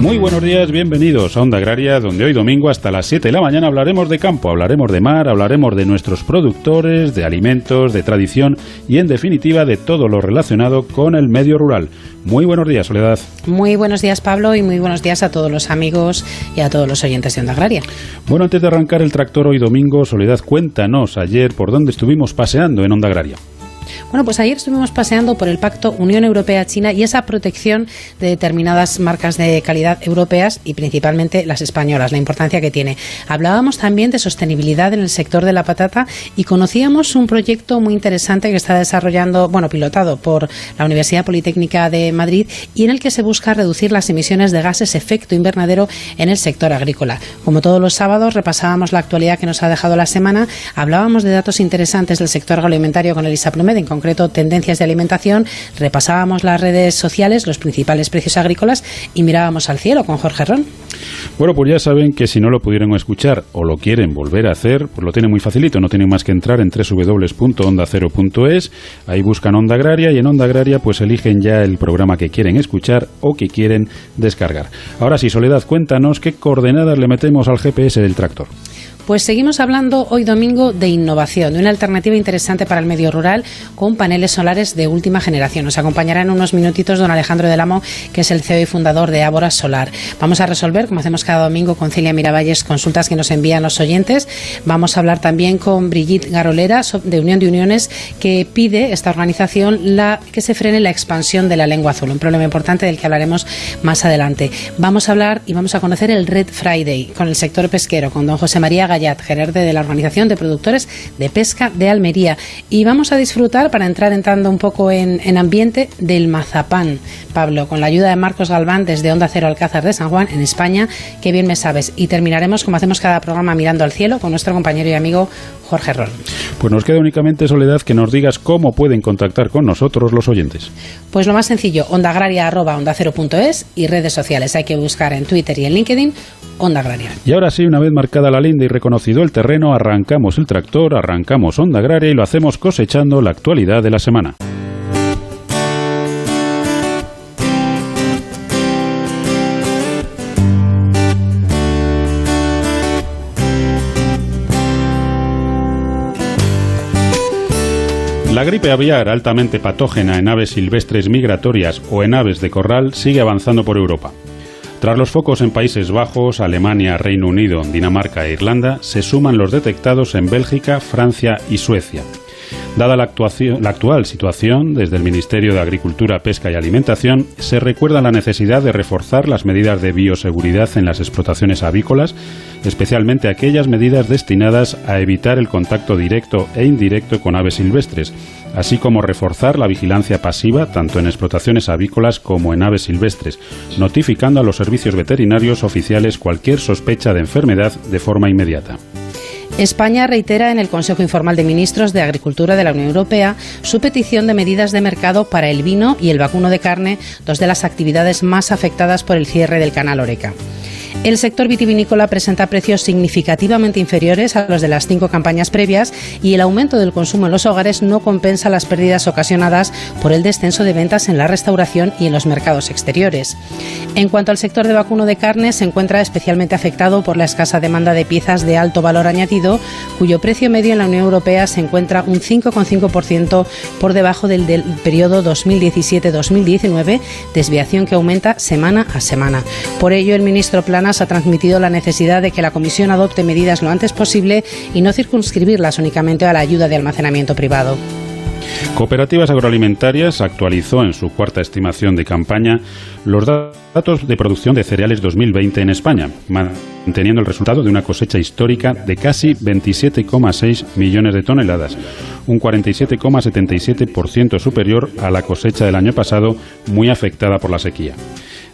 Muy buenos días, bienvenidos a Onda Agraria, donde hoy domingo hasta las 7 de la mañana hablaremos de campo, hablaremos de mar, hablaremos de nuestros productores, de alimentos, de tradición y en definitiva de todo lo relacionado con el medio rural. Muy buenos días, Soledad. Muy buenos días, Pablo, y muy buenos días a todos los amigos y a todos los oyentes de Onda Agraria. Bueno, antes de arrancar el tractor hoy domingo, Soledad, cuéntanos ayer por dónde estuvimos paseando en Onda Agraria. Bueno, pues ayer estuvimos paseando por el Pacto Unión Europea-China y esa protección de determinadas marcas de calidad europeas y principalmente las españolas, la importancia que tiene. Hablábamos también de sostenibilidad en el sector de la patata y conocíamos un proyecto muy interesante que está desarrollando, bueno, pilotado por la Universidad Politécnica de Madrid y en el que se busca reducir las emisiones de gases efecto invernadero en el sector agrícola. Como todos los sábados, repasábamos la actualidad que nos ha dejado la semana, hablábamos de datos interesantes del sector agroalimentario con Elisa Plumed, en concreto tendencias de alimentación, repasábamos las redes sociales, los principales precios agrícolas y mirábamos al cielo con Jorge Ron. Bueno, pues ya saben que si no lo pudieron escuchar o lo quieren volver a hacer, pues lo tienen muy facilito, no tienen más que entrar en www.ondacero.es, ahí buscan Onda Agraria y en Onda Agraria pues eligen ya el programa que quieren escuchar o que quieren descargar. Ahora sí, Soledad, cuéntanos qué coordenadas le metemos al GPS del tractor. Pues seguimos hablando hoy domingo de innovación, de una alternativa interesante para el medio rural con paneles solares de última generación. Nos acompañará en unos minutitos don Alejandro del Amo, que es el CEO y fundador de Ábora Solar. Vamos a resolver, como hacemos cada domingo con Celia Miravalles, consultas que nos envían los oyentes. Vamos a hablar también con Brigitte Garolera de Unión de Uniones, que pide esta organización que se frene la expansión de la lengua azul, un problema importante del que hablaremos más adelante. Vamos a hablar y vamos a conocer el Red Friday con el sector pesquero, con don José María Gerente de la Organización de Productores de Pesca de Almería. Y vamos a disfrutar, para entrar entrando un poco en, en ambiente, del mazapán, Pablo, con la ayuda de Marcos Galván desde Onda Cero Alcázar de San Juan, en España, que bien me sabes. Y terminaremos, como hacemos cada programa, mirando al cielo con nuestro compañero y amigo Jorge Ron. Pues nos queda únicamente, Soledad, que nos digas cómo pueden contactar con nosotros los oyentes. Pues lo más sencillo, ondaagraria.ondacero.es y redes sociales. Hay que buscar en Twitter y en LinkedIn Onda Agraria. Y ahora sí, una vez marcada la linda y reconocido el terreno, arrancamos el tractor, arrancamos Onda Agraria y lo hacemos cosechando la actualidad de la semana. La gripe aviar altamente patógena en aves silvestres migratorias o en aves de corral sigue avanzando por Europa. Tras los focos en Países Bajos, Alemania, Reino Unido, Dinamarca e Irlanda, se suman los detectados en Bélgica, Francia y Suecia. Dada la, actual situación, desde el Ministerio de Agricultura, Pesca y Alimentación se recuerda la necesidad de reforzar las medidas de bioseguridad en las explotaciones avícolas, especialmente aquellas medidas destinadas a evitar el contacto directo e indirecto con aves silvestres, así como reforzar la vigilancia pasiva tanto en explotaciones avícolas como en aves silvestres, notificando a los servicios veterinarios oficiales cualquier sospecha de enfermedad de forma inmediata. España reitera en el Consejo Informal de Ministros de Agricultura de la Unión Europea su petición de medidas de mercado para el vino y el vacuno de carne, dos de las actividades más afectadas por el cierre del canal Oreca. El sector vitivinícola presenta precios significativamente inferiores a los de las cinco campañas previas y el aumento del consumo en los hogares no compensa las pérdidas ocasionadas por el descenso de ventas en la restauración y en los mercados exteriores. En cuanto al sector de vacuno de carne, se encuentra especialmente afectado por la escasa demanda de piezas de alto valor añadido, cuyo precio medio en la Unión Europea se encuentra un 5,5% por debajo del del periodo 2017-2019, desviación que aumenta semana a semana. Por ello, el ministro Planas ha transmitido la necesidad de que la Comisión adopte medidas lo antes posible y no circunscribirlas únicamente a la ayuda de almacenamiento privado. Cooperativas Agroalimentarias actualizó en su cuarta estimación de campaña los datos de producción de cereales 2020 en España, manteniendo el resultado de una cosecha histórica de casi 27,6 millones de toneladas, un 47,77% superior a la cosecha del año pasado, muy afectada por la sequía.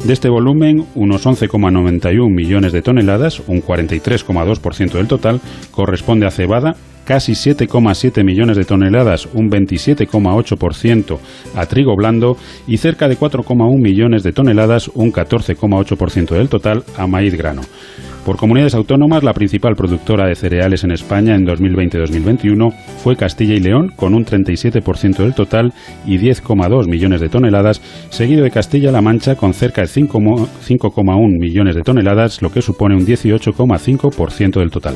De este volumen, unos 11,91 millones de toneladas, un 43,2% del total, corresponde a cebada, casi 7,7 millones de toneladas, un 27,8% a trigo blando y cerca de 4,1 millones de toneladas, un 14,8% del total a maíz grano. Por comunidades autónomas, la principal productora de cereales en España en 2020-2021 fue Castilla y León, con un 37% del total y 10,2 millones de toneladas, seguido de Castilla-La Mancha con cerca de 5,1 millones de toneladas, lo que supone un 18,5% del total.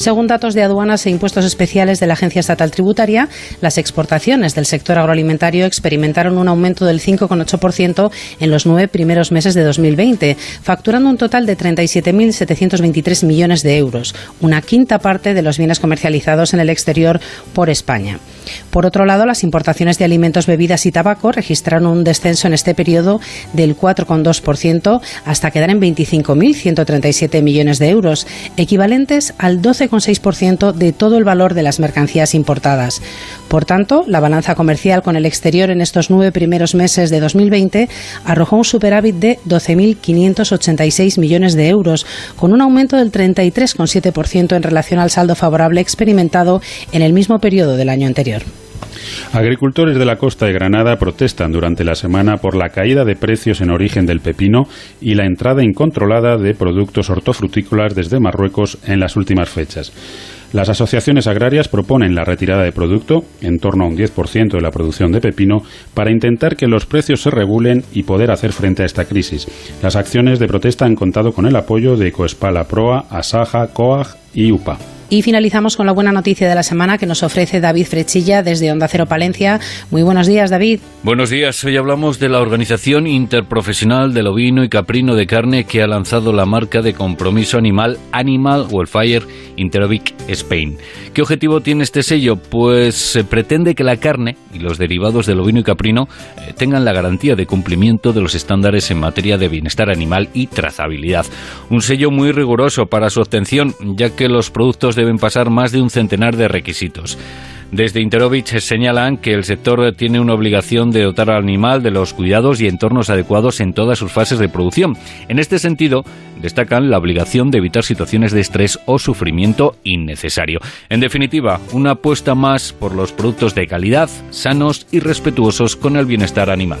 Según datos de aduanas e impuestos especiales de la Agencia Estatal Tributaria, las exportaciones del sector agroalimentario experimentaron un aumento del 5,8% en los nueve primeros meses de 2020, facturando un total de 37.723 millones de euros, una quinta parte de los bienes comercializados en el exterior por España. Por otro lado, las importaciones de alimentos, bebidas y tabaco registraron un descenso en este periodo del 4,2% hasta quedar en 25.137 millones de euros, equivalentes al 12,6% de todo el valor de las mercancías importadas. Por tanto, la balanza comercial con el exterior en estos nueve primeros meses de 2020 arrojó un superávit de 12.586 millones de euros, con un aumento del 33,7% en relación al saldo favorable experimentado en el mismo periodo del año anterior. Agricultores de la costa de Granada protestan durante la semana por la caída de precios en origen del pepino y la entrada incontrolada de productos hortofrutícolas desde Marruecos en las últimas fechas. Las asociaciones agrarias proponen la retirada de producto, en torno a un 10% de la producción de pepino, para intentar que los precios se regulen y poder hacer frente a esta crisis. Las acciones de protesta han contado con el apoyo de Coespala Proa, Asaja, COAG y UPA. Y finalizamos con la buena noticia de la semana que nos ofrece David Frechilla desde Onda Cero Palencia. Muy buenos días, David. Buenos días. Hoy hablamos de la Organización Interprofesional del Ovino y Caprino de Carne que ha lanzado la marca de compromiso animal Animal Welfare Interovic Spain. ¿Qué objetivo tiene este sello? Pues se pretende que la carne y los derivados del ovino y caprino eh, tengan la garantía de cumplimiento de los estándares en materia de bienestar animal y trazabilidad. Un sello muy riguroso para su obtención, ya que los productos deben pasar más de un centenar de requisitos. Desde Interovich señalan que el sector tiene una obligación de dotar al animal de los cuidados y entornos adecuados en todas sus fases de producción. En este sentido, destacan la obligación de evitar situaciones de estrés o sufrimiento innecesario. En definitiva, una apuesta más por los productos de calidad, sanos y respetuosos con el bienestar animal.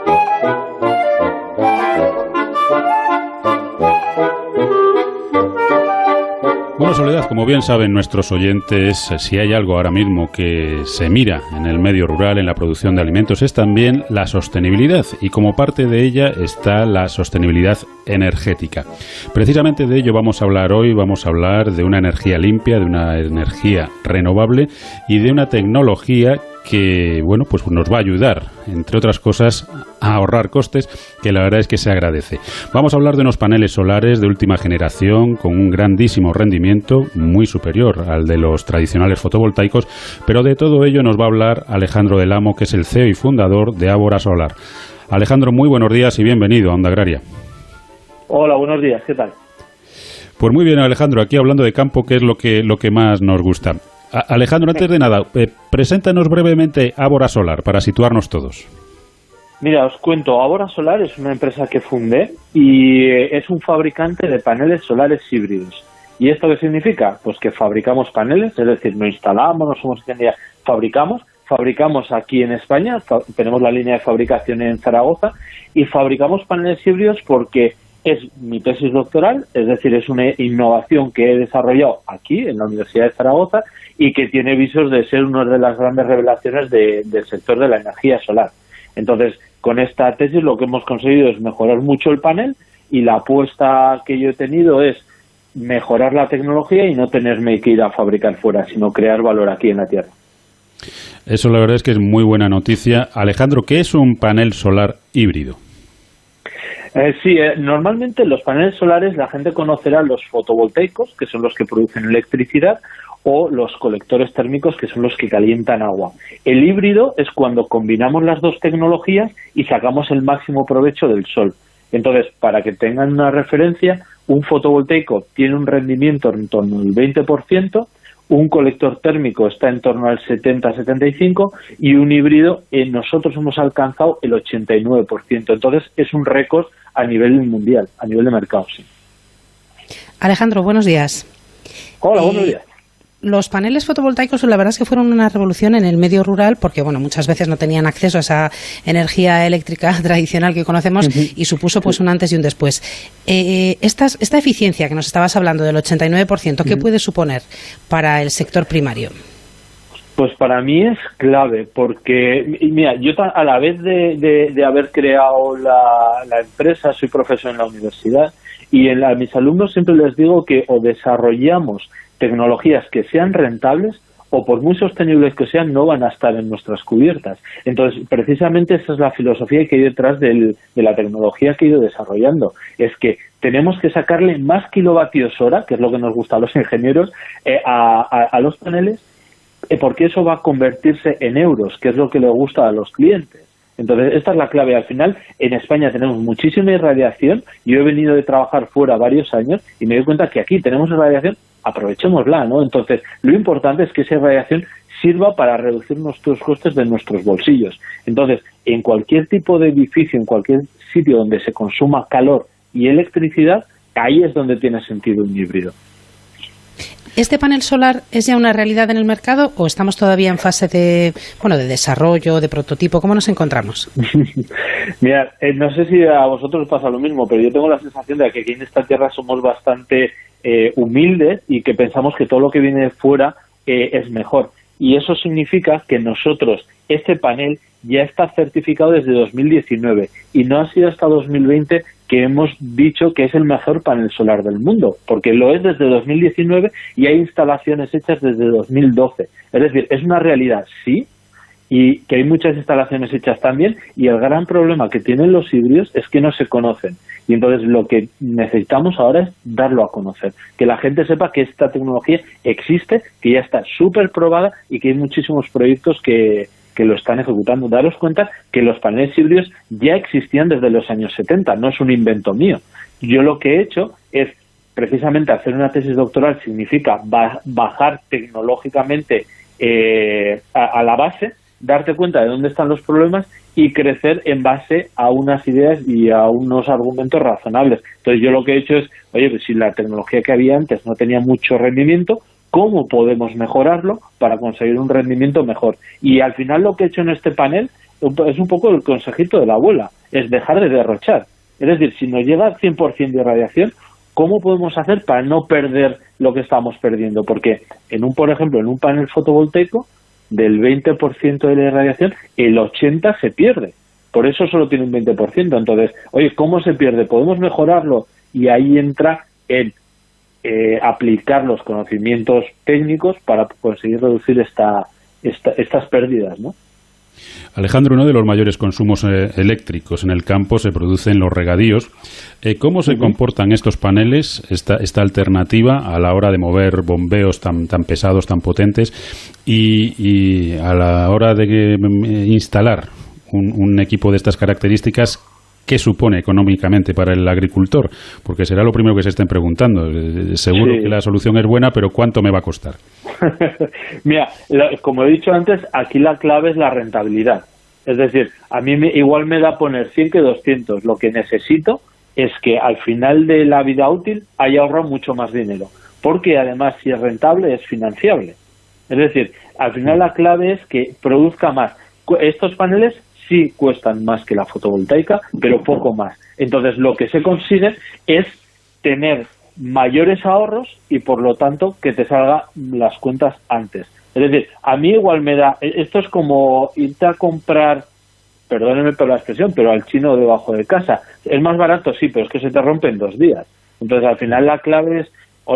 Soledad, como bien saben nuestros oyentes, si hay algo ahora mismo que se mira en el medio rural, en la producción de alimentos, es también la sostenibilidad. Y como parte de ella está la sostenibilidad energética. Precisamente de ello vamos a hablar hoy. Vamos a hablar de una energía limpia, de una energía renovable y de una tecnología que bueno pues nos va a ayudar entre otras cosas a ahorrar costes que la verdad es que se agradece. Vamos a hablar de unos paneles solares de última generación con un grandísimo rendimiento muy superior al de los tradicionales fotovoltaicos pero de todo ello nos va a hablar Alejandro del Amo que es el CEO y fundador de Ábora Solar. Alejandro muy buenos días y bienvenido a Onda Agraria. Hola buenos días qué tal pues muy bien, Alejandro, aquí hablando de campo, que es lo que, lo que más nos gusta. Alejandro, antes de nada, eh, preséntanos brevemente Ábora Solar para situarnos todos. Mira, os cuento, Ábora Solar es una empresa que fundé y eh, es un fabricante de paneles solares híbridos. ¿Y esto qué significa? Pues que fabricamos paneles, es decir, no instalamos, no somos ingeniería, fabricamos, fabricamos aquí en España, tenemos la línea de fabricación en Zaragoza y fabricamos paneles híbridos porque es mi tesis doctoral, es decir, es una innovación que he desarrollado aquí en la Universidad de Zaragoza y que tiene visos de ser una de las grandes revelaciones del sector de la energía solar. Entonces, con esta tesis lo que hemos conseguido es mejorar mucho el panel y la apuesta que yo he tenido es mejorar la tecnología y no tenerme que ir a fabricar fuera, sino crear valor aquí en la Tierra. Eso la verdad es que es muy buena noticia. Alejandro, ¿qué es un panel solar híbrido? Eh, sí, eh, normalmente los paneles solares la gente conocerá los fotovoltaicos, que son los que producen electricidad, o los colectores térmicos, que son los que calientan agua. El híbrido es cuando combinamos las dos tecnologías y sacamos el máximo provecho del sol. Entonces, para que tengan una referencia, un fotovoltaico tiene un rendimiento en torno al 20%, un colector térmico está en torno al 70-75% y un híbrido eh, nosotros hemos alcanzado el 89%. Entonces es un récord a nivel mundial, a nivel de mercado. Sí. Alejandro, buenos días. Hola, buenos días los paneles fotovoltaicos la verdad es que fueron una revolución en el medio rural porque bueno muchas veces no tenían acceso a esa energía eléctrica tradicional que conocemos y supuso pues un antes y un después. Eh, esta, esta eficiencia que nos estabas hablando del 89% ¿qué puede suponer para el sector primario? Pues para mí es clave, porque, mira, yo a la vez de, haber creado la, la, empresa, soy profesor en la universidad, y a mis alumnos siempre les digo que o desarrollamos tecnologías que sean rentables o por muy sostenibles que sean, no van a estar en nuestras cubiertas. Entonces, precisamente esa es la filosofía que hay detrás de la tecnología que he ido desarrollando. Es que tenemos que sacarle más kilovatios hora, que es lo que nos gusta a los ingenieros, eh, a, los paneles, eh, porque eso va a convertirse en euros, que es lo que le gusta a los clientes. Entonces, esta es la clave. Al final, en España tenemos muchísima irradiación. Yo he venido de trabajar fuera varios años y me doy cuenta que aquí tenemos irradiación aprovechémosla, ¿no? Entonces, lo importante es que esa radiación sirva para reducir nuestros costes de nuestros bolsillos. Entonces, en cualquier tipo de edificio, en cualquier sitio donde se consuma calor y electricidad, ahí es donde tiene sentido un híbrido. ¿Este panel solar es ya una realidad en el mercado o estamos todavía en fase de, bueno, de desarrollo, de prototipo? ¿Cómo nos encontramos? Mira, eh, no sé si a vosotros pasa lo mismo, pero yo tengo la sensación de que aquí en esta tierra somos bastante eh, humildes y que pensamos que todo lo que viene de fuera eh, es mejor. Y eso significa que nosotros, este panel ya está certificado desde 2019 y no ha sido hasta 2020 que hemos dicho que es el mejor panel solar del mundo, porque lo es desde 2019 y hay instalaciones hechas desde 2012. Es decir, es una realidad, sí, y que hay muchas instalaciones hechas también y el gran problema que tienen los híbridos es que no se conocen y entonces lo que necesitamos ahora es darlo a conocer, que la gente sepa que esta tecnología existe, que ya está súper probada y que hay muchísimos proyectos que, que lo están ejecutando. Daros cuenta que los paneles híbridos ya existían desde los años 70, no es un invento mío. Yo lo que he hecho es precisamente hacer una tesis doctoral significa bajar tecnológicamente eh, a la base darte cuenta de dónde están los problemas y crecer en base a unas ideas y a unos argumentos razonables. Entonces yo lo que he hecho es, oye, pues si la tecnología que había antes no tenía mucho rendimiento, ¿cómo podemos mejorarlo para conseguir un rendimiento mejor? Y al final lo que he hecho en este panel es un poco el consejito de la abuela, es dejar de derrochar. Es decir, si nos llega al 100% de radiación, ¿cómo podemos hacer para no perder lo que estamos perdiendo? Porque en un, por ejemplo, en un panel fotovoltaico, del 20% de la irradiación, el 80% se pierde. Por eso solo tiene un 20%. Entonces, oye, ¿cómo se pierde? ¿Podemos mejorarlo? Y ahí entra el eh, aplicar los conocimientos técnicos para conseguir reducir esta, estas pérdidas, ¿no? Alejandro, uno de los mayores consumos eh, eléctricos en el campo se produce en los regadíos. Eh, ¿Cómo se comportan estos paneles, esta, esta, alternativa, a la hora de mover bombeos tan, tan pesados, tan potentes, y, a la hora de instalar un, equipo de estas características? ¿Qué supone económicamente para el agricultor? Porque será lo primero que se estén preguntando. Seguro que la solución es buena, pero ¿cuánto me va a costar? Mira, como he dicho antes, aquí la clave es la rentabilidad. Es decir, a mí me, igual me da poner 100 que 200. Lo que necesito es que al final de la vida útil haya ahorrado mucho más dinero. Porque además, si es rentable, es financiable. Es decir, al final la clave es que produzca más. Estos paneles sí cuestan más que la fotovoltaica, pero poco más. Entonces, lo que se consigue es tener mayores ahorros y por lo tanto que te salga las cuentas antes. Es decir, a mí igual me da, e-, esto es como irte a comprar perdónenme por la expresión, pero al chino debajo de casa. Es más barato, sí, pero es que se te rompe en dos días. Entonces, al final la clave es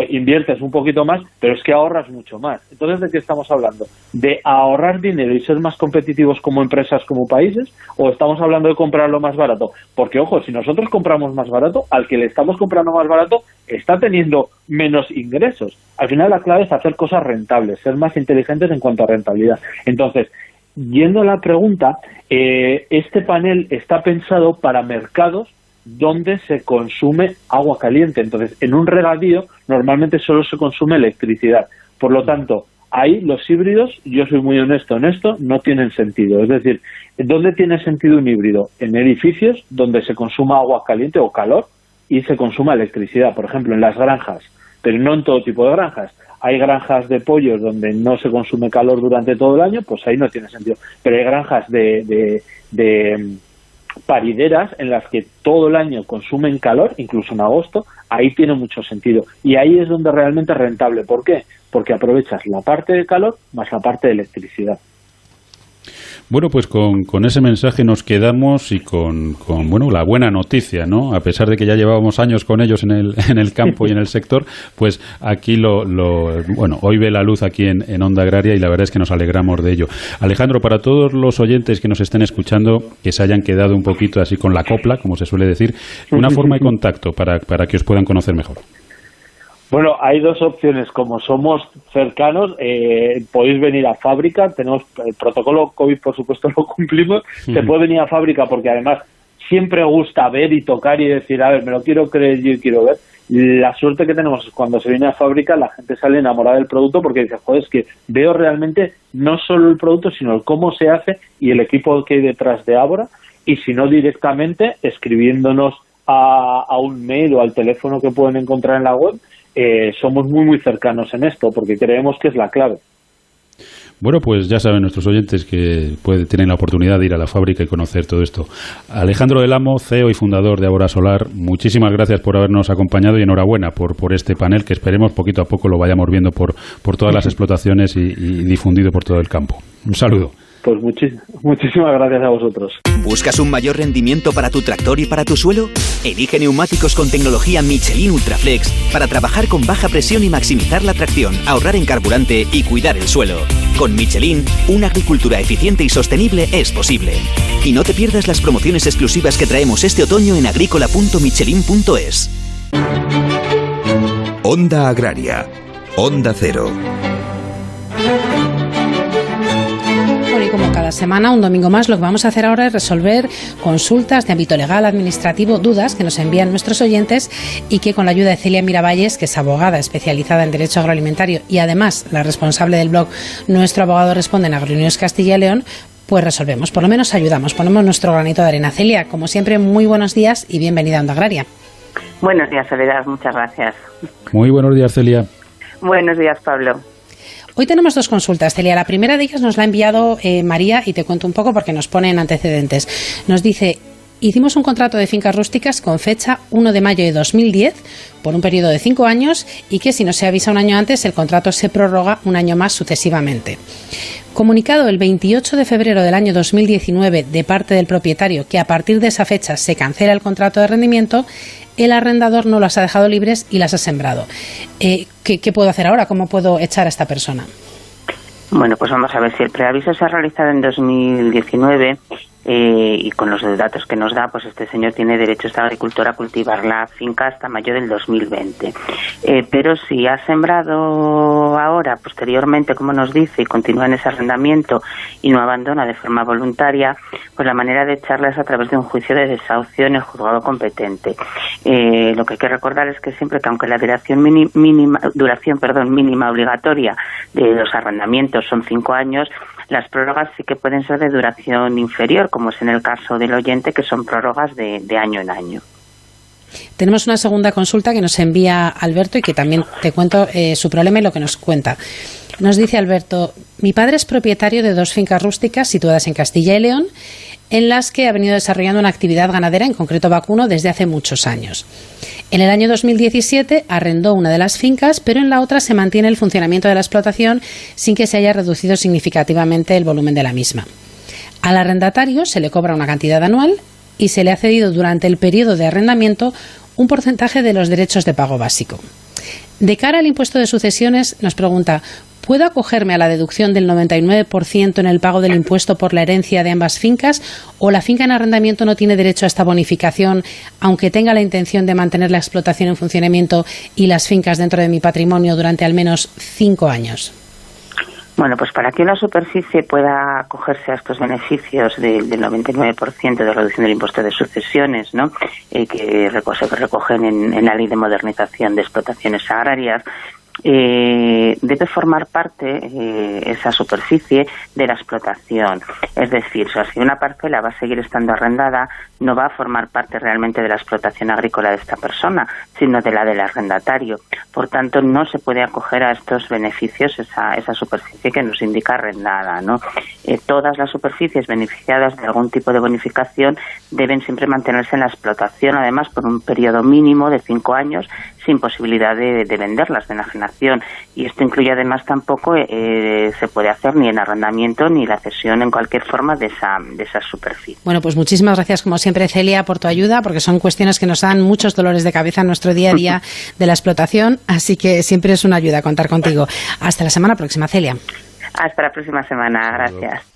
inviertes un poquito más, pero es que ahorras mucho más. Entonces, ¿de qué estamos hablando? ¿De ahorrar dinero y ser más competitivos como empresas, como países? ¿O estamos hablando de comprarlo más barato? Porque, ojo, si nosotros compramos más barato, al que le estamos comprando más barato está teniendo menos ingresos. Al final la clave es hacer cosas rentables, ser más inteligentes en cuanto a rentabilidad. Entonces, yendo a la pregunta, eh, este panel está pensado para mercados donde se consume agua caliente. Entonces, en un regadío normalmente solo se consume electricidad. Por lo tanto, ahí los híbridos, yo soy muy honesto en esto, no tienen sentido. Es decir, ¿dónde tiene sentido un híbrido? En edificios donde se consuma agua caliente o calor y se consuma electricidad. Por ejemplo, en las granjas, pero no en todo tipo de granjas. Hay granjas de pollos donde no se consume calor durante todo el año, pues ahí no tiene sentido. Pero hay granjas de parideras en las que todo el año consumen calor, incluso en agosto, ahí tiene mucho sentido. Y ahí es donde realmente es rentable. ¿Por qué? Porque aprovechas la parte de calor más la parte de electricidad. Bueno, pues con, con, ese mensaje nos quedamos y con, con, bueno, la buena noticia, ¿no? A pesar de que ya llevábamos años con ellos en el, en el campo y en el sector, pues aquí lo, lo bueno, hoy ve la luz aquí en, en, Onda Agraria y la verdad es que nos alegramos de ello. Alejandro, para todos los oyentes que nos estén escuchando, que se hayan quedado un poquito así con la copla, como se suele decir, una forma de contacto para, para que os puedan conocer mejor. Bueno, hay dos opciones. Como somos cercanos, eh, podéis venir a fábrica. Tenemos el protocolo COVID, por supuesto, lo cumplimos. Se puede venir a fábrica porque además siempre gusta ver y tocar y decir, a ver, me lo quiero creer, yo quiero ver. La suerte que tenemos es cuando se viene a fábrica, la gente sale enamorada del producto porque dice, joder, es que veo realmente no solo el producto, sino el cómo se hace y el equipo que hay detrás de Abra. Y si no directamente, escribiéndonos a, a un mail o al teléfono que pueden encontrar en la web eh, somos muy, muy cercanos en esto, porque creemos que es la clave. Bueno, pues ya saben nuestros oyentes que pueden, tienen la oportunidad de ir a la fábrica y conocer todo esto. Alejandro del Amo, CEO y fundador de Ahora Solar, muchísimas gracias por habernos acompañado y enhorabuena por, por este panel que esperemos poquito a poco lo vayamos viendo por, por todas las explotaciones y difundido por todo el campo. Un saludo. Pues muchísimas gracias a vosotros. ¿Buscas un mayor rendimiento para tu tractor y para tu suelo? Elige neumáticos con tecnología Michelin Ultraflex para trabajar con baja presión y maximizar la tracción, ahorrar en carburante y cuidar el suelo. Con Michelin, una agricultura eficiente y sostenible es posible. Y no te pierdas las promociones exclusivas que traemos este otoño en agrícola.michelin.es. Onda Agraria. Onda Cero. Semana, un domingo más, lo que vamos a hacer ahora es resolver consultas de ámbito legal, administrativo, dudas que nos envían nuestros oyentes y que con la ayuda de Celia Miravalles, que es abogada especializada en Derecho Agroalimentario y además la responsable del blog Nuestro Abogado Responde en Agronews Castilla y León, pues resolvemos, por lo menos ayudamos, ponemos nuestro granito de arena. Celia, como siempre, muy buenos días y bienvenida a Onda Agraria. Buenos días, Soledad, muchas gracias. Muy buenos días, Celia. Buenos días, Pablo. Hoy tenemos dos consultas, Celia. La primera de ellas nos la ha enviado eh, María y te cuento un poco porque nos pone en antecedentes. Nos dice, Hicimos un contrato de fincas rústicas con fecha 1 de mayo de 2010 por un periodo de cinco años y que si no se avisa un año antes el contrato se prorroga un año más sucesivamente. Comunicado el 28 de febrero del año 2019 de parte del propietario que a partir de esa fecha se cancela el contrato de rendimiento, el arrendador no las ha dejado libres y las ha sembrado. Eh, ¿qué, ¿Qué puedo hacer ahora? ¿Cómo puedo echar a esta persona? Bueno, pues vamos a ver si el preaviso se ha realizado en 2019 eh, y con los datos que nos da, pues este señor tiene derecho, esta agricultor, a cultivar la finca hasta mayo del 2020. Eh, pero si ha sembrado ahora, posteriormente, como nos dice, y continúa en ese arrendamiento y no abandona de forma voluntaria, pues la manera de echarla es a través de un juicio de desahucio en el juzgado competente. Eh, lo que hay que recordar es que siempre que aunque la duración mínima, duración, perdón, mínima obligatoria de los arrendamientos son cinco años, las prórrogas sí que pueden ser de duración inferior, como es en el caso del oyente, que son prórrogas de, año en año. Tenemos una segunda consulta que nos envía Alberto y que también te cuento eh, su problema y lo que nos cuenta. Nos dice Alberto, mi padre es propietario de dos fincas rústicas situadas en Castilla y León, en las que ha venido desarrollando una actividad ganadera, en concreto vacuno, desde hace muchos años. En el año 2017 arrendó una de las fincas, pero en la otra se mantiene el funcionamiento de la explotación sin que se haya reducido significativamente el volumen de la misma. Al arrendatario se le cobra una cantidad anual y se le ha cedido durante el periodo de arrendamiento un porcentaje de los derechos de pago básico. De cara al impuesto de sucesiones, nos pregunta, ¿puedo acogerme a la deducción del 99% en el pago del impuesto por la herencia de ambas fincas o la finca en arrendamiento no tiene derecho a esta bonificación aunque tenga la intención de mantener la explotación en funcionamiento y las fincas dentro de mi patrimonio durante al menos cinco años? Bueno, pues para que una superficie pueda acogerse a estos beneficios del 99% de reducción del impuesto de sucesiones, ¿no? Eh, que se recogen en, la Ley de Modernización de Explotaciones Agrarias, eh, debe formar parte eh, esa superficie de la explotación. Es decir, si una parcela va a seguir estando arrendada, no va a formar parte realmente de la explotación agrícola de esta persona, sino de la del arrendatario. Por tanto, no se puede acoger a estos beneficios esa, esa superficie que nos indica arrendada. ¿no? Eh, todas las superficies beneficiadas de algún tipo de bonificación deben siempre mantenerse en la explotación, además por un periodo mínimo de cinco años, sin posibilidad de, venderlas, de enajenación. Y esto incluye además tampoco eh, se puede hacer ni en arrendamiento ni la cesión en cualquier forma de esa, de esa superficie. Bueno, pues muchísimas gracias como siempre Celia por tu ayuda, porque son cuestiones que nos dan muchos dolores de cabeza en nuestro día a día de la explotación, así que siempre es una ayuda contar contigo. Hasta la semana próxima, Celia. Hasta la próxima semana, gracias.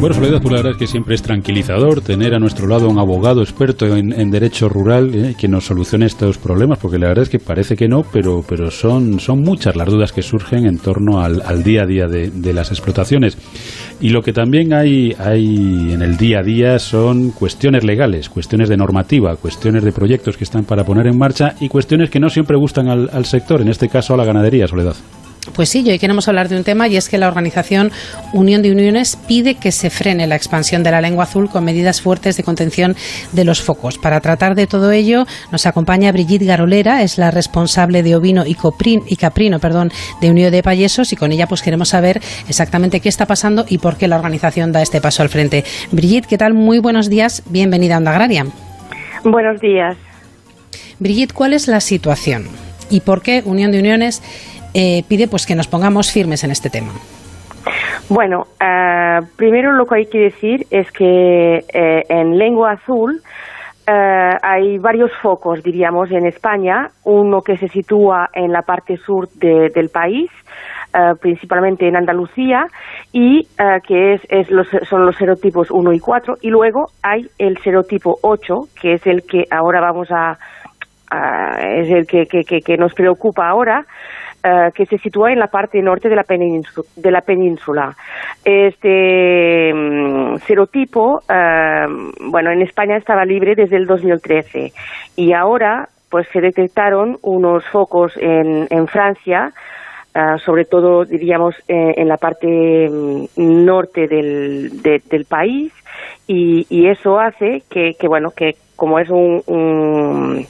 Bueno, Soledad, tú la verdad es que siempre es tranquilizador tener a nuestro lado un abogado experto en, derecho rural eh, que nos solucione estos problemas, porque la verdad es que parece que no, pero, pero son, son muchas las dudas que surgen en torno al, día a día de, de, las explotaciones. Y lo que también hay, hay en el día a día son cuestiones legales, cuestiones de normativa, cuestiones de proyectos que están para poner en marcha y cuestiones que no siempre gustan al, al sector, en este caso a la ganadería, Soledad. Pues sí, hoy queremos hablar de un tema y es que la organización Unión de Uniones pide que se frene la expansión de la lengua azul con medidas fuertes de contención de los focos. Para tratar de todo ello nos acompaña Brigitte Garolera, es la responsable de ovino y, y caprino perdón, de Unión de Payesos y con ella pues queremos saber exactamente qué está pasando y por qué la organización da este paso al frente. Brigitte, ¿qué tal? Muy buenos días, bienvenida a Onda Agraria. Buenos días. Brigitte, ¿cuál es la situación? ¿Y por qué Unión de Uniones eh, pide pues que nos pongamos firmes en este tema. Bueno, eh, primero lo que hay que decir es que eh, en lengua azul hay varios focos, diríamos, en España. Uno que se sitúa en la parte sur del país, principalmente en Andalucía, y que es, es los, son los serotipos 1 y 4. Y luego hay el serotipo 8, que es el que ahora vamos a. es el que, que, que nos preocupa ahora, eh, que se sitúa en la parte norte de la, de la península. Este mm, serotipo, eh, bueno, en España estaba libre desde el 2013 y ahora pues se detectaron unos focos en, en Francia, eh, sobre todo diríamos en la parte mm, norte del, del país y, y, eso hace que, que, bueno que como es un, un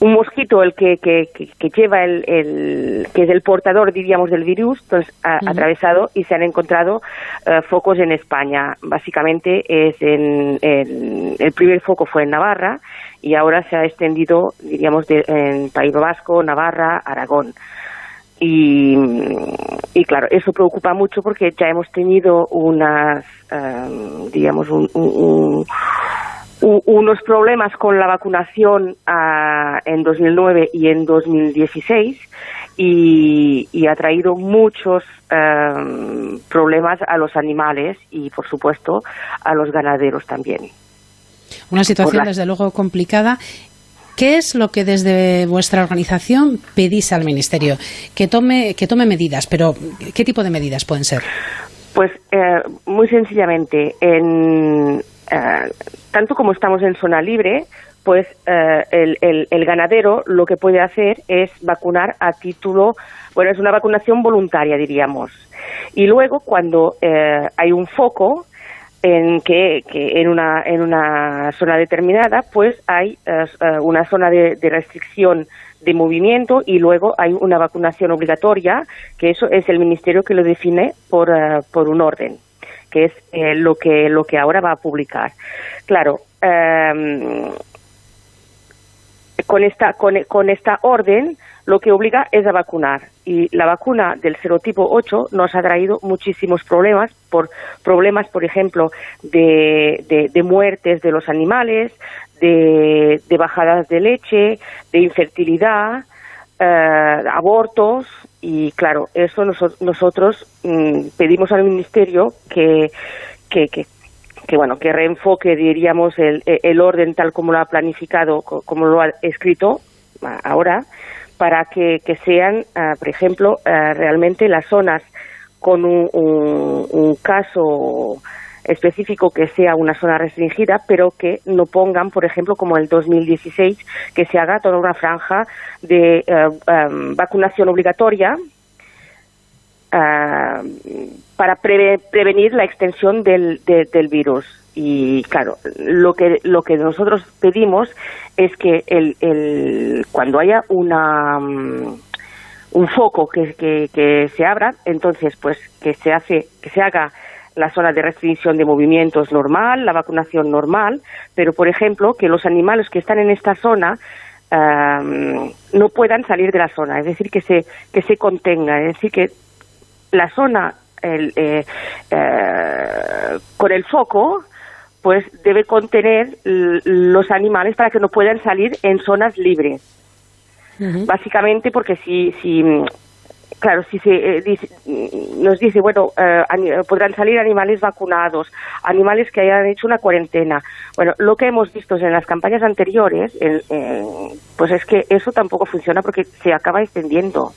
un mosquito el que, que, que, lleva el, el, que es el portador diríamos del virus entonces ha atravesado y se han encontrado eh, focos en España. Básicamente es en, el primer foco fue en Navarra y ahora se ha extendido diríamos en País Vasco Navarra Aragón. Y, y, claro, eso preocupa mucho porque ya hemos tenido unas, eh, digamos, un, un, unos problemas con la vacunación ah, en 2009 y en 2016 y, y ha traído muchos em, problemas a los animales y, por supuesto, a los ganaderos también. Una situación, desde luego, complicada. ¿Qué es lo que desde vuestra organización pedís al Ministerio? Que tome, que tome medidas, pero ¿qué tipo de medidas pueden ser? Pues eh, muy sencillamente, en, eh, tanto como estamos en zona libre, pues eh, el, el, ganadero lo que puede hacer es vacunar a título, bueno, es una vacunación voluntaria, diríamos. Y luego, cuando eh, hay un foco, en que, en, una, en una zona determinada pues hay eh, eh, una zona de, restricción de movimiento y luego hay una vacunación obligatoria, que eso es el ministerio que lo define por, por un orden, que es lo, que, lo que ahora va a publicar. Claro, em, con, esta, con esta orden lo que obliga es a vacunar. Y la vacuna del serotipo 8 nos ha traído muchísimos problemas, por problemas, por ejemplo, de, de, muertes de los animales, de, bajadas de leche, de infertilidad, eh, abortos, y claro, eso nosotros mm, pedimos al Ministerio que, que, que, bueno, que reenfoque, diríamos, el, el, orden tal como lo ha planificado, como lo ha escrito ahora, para que, sean, ah, por ejemplo, ah, realmente las zonas con un, caso específico que sea una zona restringida, pero que no pongan, por ejemplo, como el 2016, que se haga toda una franja de ah, vacunación obligatoria para prevenir la extensión del, del virus. Y claro, lo que, lo que nosotros pedimos es que el, el, cuando haya una, mm, un foco que, que, se abra, entonces pues que se, hace, que se haga la zona de restricción de movimientos normal, la vacunación normal, pero por ejemplo que los animales que están en esta zona no puedan salir de la zona, es decir, que se, que se contenga, es decir, que la zona el, eh, eh, con el foco pues debe contener los animales para que no puedan salir en zonas libres. Básicamente porque si, si claro, si se eh, nos dice, bueno, eh, podrán salir animales vacunados, animales que hayan hecho una cuarentena. Bueno, lo que hemos visto en las campañas anteriores, pues es que eso tampoco funciona porque se acaba extendiendo.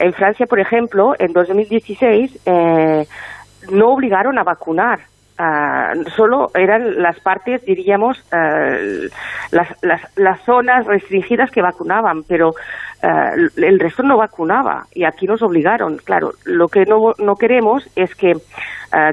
En Francia, por ejemplo, en 2016 eh, no obligaron a vacunar Ah, solo eran las partes, diríamos, uh, las, las, las, zonas restringidas que vacunaban, pero uh, el resto no vacunaba y aquí nos obligaron. Claro, lo que no, no queremos es que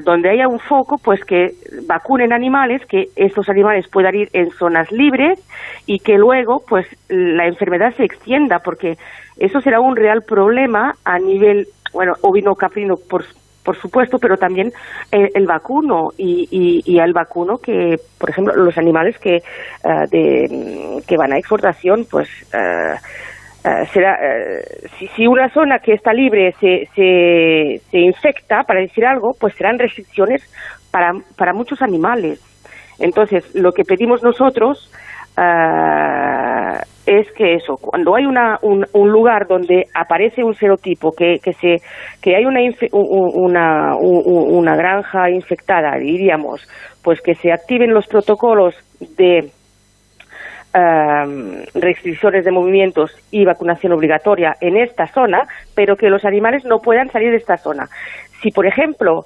donde haya un foco, pues que vacunen animales, que estos animales puedan ir en zonas libres y que luego, pues, la enfermedad se extienda, porque eso será un real problema a nivel, bueno, ovino caprino, por, por supuesto, pero también eh, el vacuno y, y, el vacuno que, por ejemplo, los animales que, eh, de, que van a exportación, pues eh, será, si, si, una zona que está libre se, se, se infecta, para decir algo, pues serán restricciones para, para muchos animales. Entonces, lo que pedimos nosotros uh, es que eso, cuando hay una, un, lugar donde aparece un serotipo, que, que, se, que hay una, una, una granja infectada, diríamos, pues que se activen los protocolos de restricciones de movimientos y vacunación obligatoria en esta zona, pero que los animales no puedan salir de esta zona. Si, por ejemplo,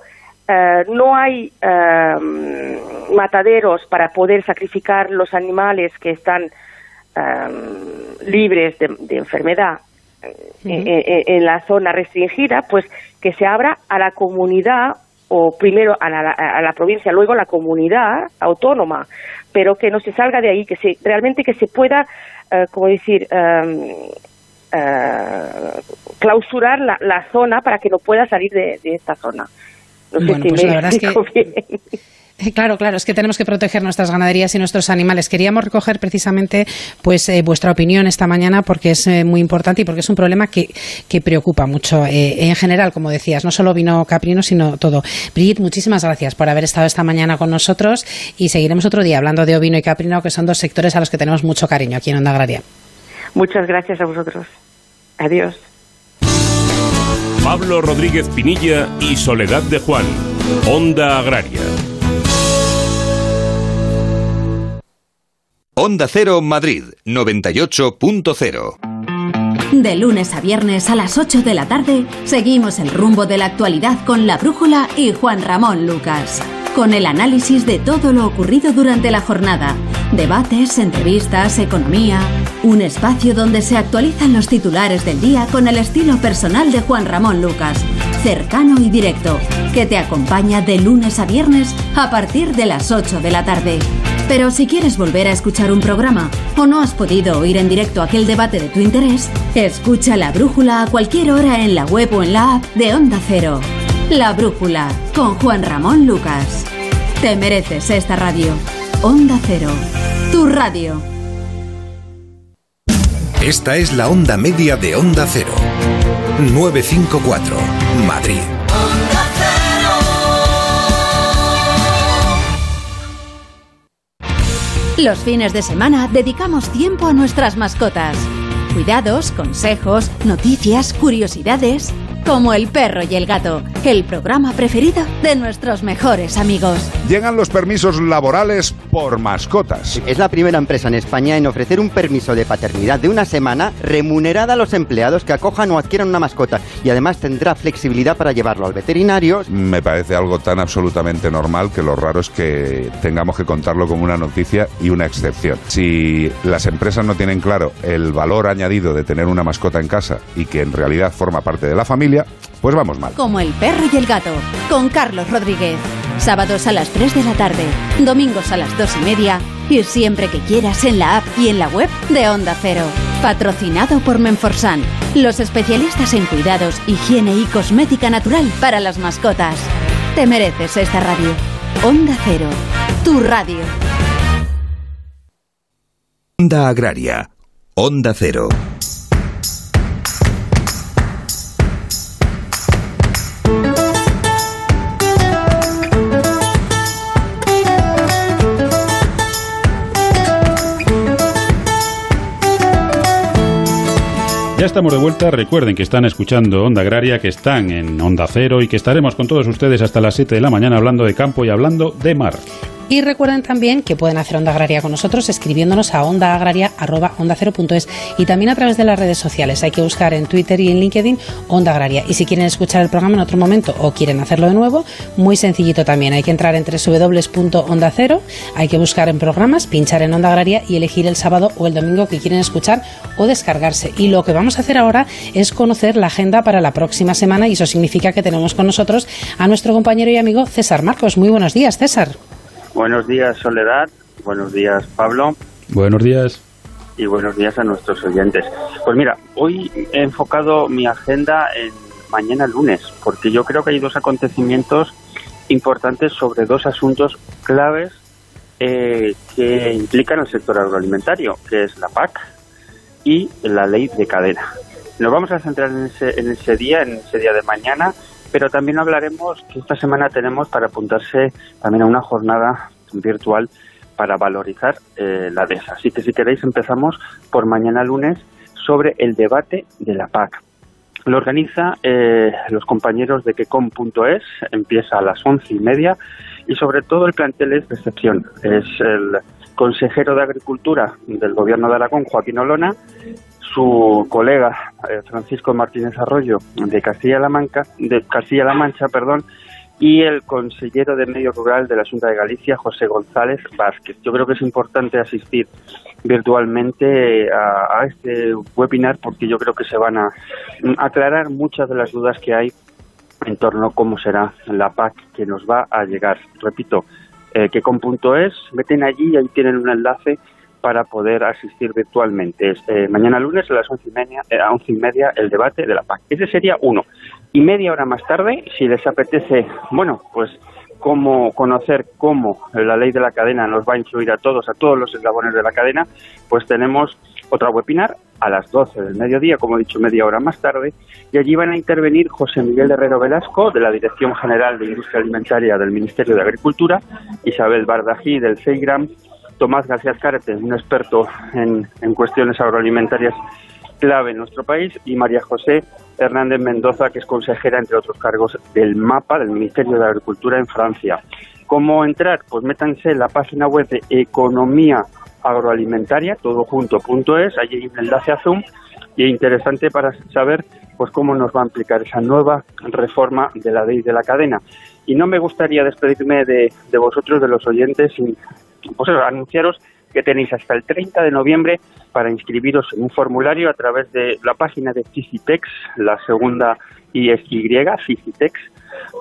eh, no hay em, mataderos para poder sacrificar los animales que están em, libres de, enfermedad eh, eh, en, la zona restringida, pues que se abra a la comunidad o primero a la, a la, provincia, luego a la comunidad autónoma, pero que no se salga de ahí, que se realmente que se pueda, como decir, clausurar la, la, zona para que no pueda salir de esta zona bueno, pues la verdad es que... Claro, claro, es que tenemos que proteger nuestras ganaderías y nuestros animales. Queríamos recoger precisamente pues eh, vuestra opinión esta mañana porque es eh, muy importante y porque es un problema que, que preocupa mucho eh, en general, como decías, no solo vino caprino, sino todo. Brigitte, muchísimas gracias por haber estado esta mañana con nosotros y seguiremos otro día hablando de ovino y caprino, que son dos sectores a los que tenemos mucho cariño aquí en Onda Agraria. Muchas gracias a vosotros. Adiós. Pablo Rodríguez Pinilla y Soledad de Juan, Onda Agraria. Onda Cero Madrid 98.0 de lunes a viernes a las 8 de la tarde, seguimos el rumbo de la actualidad con La Brújula y Juan Ramón Lucas. Con el análisis de todo lo ocurrido durante la jornada Debates, entrevistas, economía. Un espacio donde se actualizan los titulares del día con el estilo personal de Juan Ramón Lucas. Cercano y directo, que te acompaña de lunes a viernes a partir de las 8 de la tarde. Pero si quieres volver a escuchar un programa o no has podido oír en directo aquel debate de tu interés, escucha la brújula a cualquier hora en la web o en la app de Onda Cero. La brújula con Juan Ramón Lucas. Te mereces esta radio. Onda Cero, tu radio. Esta es la onda media de Onda Cero. 954, Madrid. Los fines de semana dedicamos tiempo a nuestras mascotas. Cuidados, consejos, noticias, curiosidades como El perro y el gato, el programa preferido de nuestros mejores amigos. Llegan los permisos laborales por mascotas. Es la primera empresa en España en ofrecer un permiso de paternidad de una semana remunerada a los empleados que acojan o adquieran una mascota y además tendrá flexibilidad para llevarlo al veterinario. Me parece algo tan absolutamente normal que lo raro es que tengamos que contarlo como una noticia y una excepción. Si las empresas no tienen claro el valor añadido de tener una mascota en casa y que en realidad forma parte de la familia, pues vamos mal. Como el perro y el gato, con Carlos Rodríguez. Sábados a las 3 de la tarde, domingos a las 2 y media y siempre que quieras en la app y en la web de Onda Cero. Patrocinado por Menforsan, los especialistas en cuidados, higiene y cosmética natural para las mascotas. Te mereces esta radio. Onda Cero, tu radio. Onda Agraria. Onda Cero. Ya estamos de vuelta. Recuerden que están escuchando Onda Agraria, que están en Onda Cero y que estaremos con todos ustedes hasta las 7 de la mañana hablando de campo y hablando de mar. Y recuerden también que pueden hacer Onda Agraria con nosotros escribiéndonos a ondaagraria.ondacero.es y también a través de las redes sociales. Hay que buscar en Twitter y en LinkedIn Onda Agraria. Y si quieren escuchar el programa en otro momento o quieren hacerlo de nuevo, muy sencillito también. Hay que entrar en www.ondacero, hay que buscar en programas, pinchar en Onda Agraria y elegir el sábado o el domingo que quieren escuchar o descargarse. Y lo que vamos a hacer ahora es conocer la agenda para la próxima semana y eso significa que tenemos con nosotros a nuestro compañero y amigo César Marcos. Muy buenos días, César. Buenos días, Soledad. Buenos días, Pablo. Buenos días. Y buenos días a nuestros oyentes. Pues mira, hoy he enfocado mi agenda en mañana lunes, porque yo creo que hay dos acontecimientos importantes sobre dos asuntos claves eh, que implican al sector agroalimentario, que es la PAC y la ley de cadena. Nos vamos a centrar en ese, en ese día, en ese día de mañana, pero también hablaremos que esta semana tenemos para apuntarse también a una jornada virtual para valorizar eh, la DESA. Así que si queréis empezamos por mañana lunes sobre el debate de la PAC. Lo organiza eh, los compañeros de quecom.es, empieza a las once y media y sobre todo el plantel es de excepción. Es el consejero de Agricultura del Gobierno de Aragón, Joaquín Olona, su colega eh, Francisco Martínez Arroyo de Castilla-La Mancha, de Castilla-La Mancha, perdón, y el consejero de Medio Rural de la Junta de Galicia, José González Vázquez. Yo creo que es importante asistir virtualmente a, a este webinar porque yo creo que se van a aclarar muchas de las dudas que hay en torno a cómo será la PAC que nos va a llegar. Repito, eh, que con punto es, meten allí y ahí tienen un enlace para poder asistir virtualmente. Es, eh, mañana lunes a las once y, media, eh, once y media el debate de la PAC. Ese sería uno. Y media hora más tarde, si les apetece, bueno, pues cómo conocer cómo la ley de la cadena nos va a influir a todos, a todos los eslabones de la cadena, pues tenemos otra webinar a las 12 del mediodía, como he dicho, media hora más tarde, y allí van a intervenir José Miguel Herrero Velasco, de la Dirección General de Industria Alimentaria del Ministerio de Agricultura, Isabel Bardají, del CEIGRAM, Tomás García Cárate, un experto en, en cuestiones agroalimentarias clave en nuestro país, y María José Hernández Mendoza, que es consejera, entre otros cargos, del MAPA, del Ministerio de Agricultura en Francia. ¿Cómo entrar? Pues métanse en la página web de Economía Agroalimentaria, todo junto, punto es, allí hay un enlace a Zoom, y es interesante para saber pues cómo nos va a implicar esa nueva reforma de la ley de la cadena. Y no me gustaría despedirme de, de vosotros, de los oyentes, sin pues, anunciaros que tenéis hasta el 30 de noviembre para inscribiros en un formulario a través de la página de Fizitex, la segunda y es Y, Fizitex,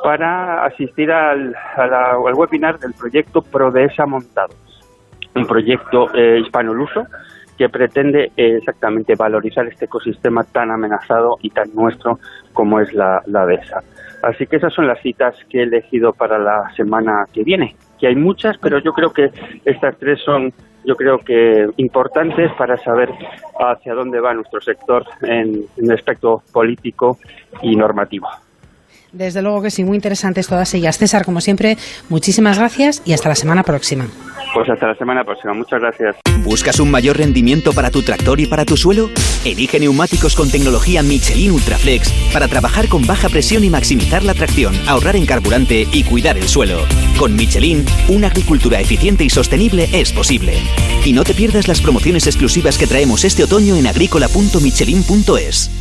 para asistir al, al webinar del proyecto Prodesa Montado, un proyecto eh, hispanoluso que pretende eh, exactamente valorizar este ecosistema tan amenazado y tan nuestro como es la, la dehesa. Así que esas son las citas que he elegido para la semana que viene, que hay muchas, pero yo creo que estas tres son yo creo que importantes para saber hacia dónde va nuestro sector en, en el aspecto político y normativo. Desde luego que sí, muy interesantes todas ellas. César, como siempre, muchísimas gracias y hasta la semana próxima. Pues hasta la semana próxima, muchas gracias. ¿Buscas un mayor rendimiento para tu tractor y para tu suelo? Elige neumáticos con tecnología Michelin Ultraflex para trabajar con baja presión y maximizar la tracción, ahorrar en carburante y cuidar el suelo. Con Michelin, una agricultura eficiente y sostenible es posible. Y no te pierdas las promociones exclusivas que traemos este otoño en agrícola.michelin.es.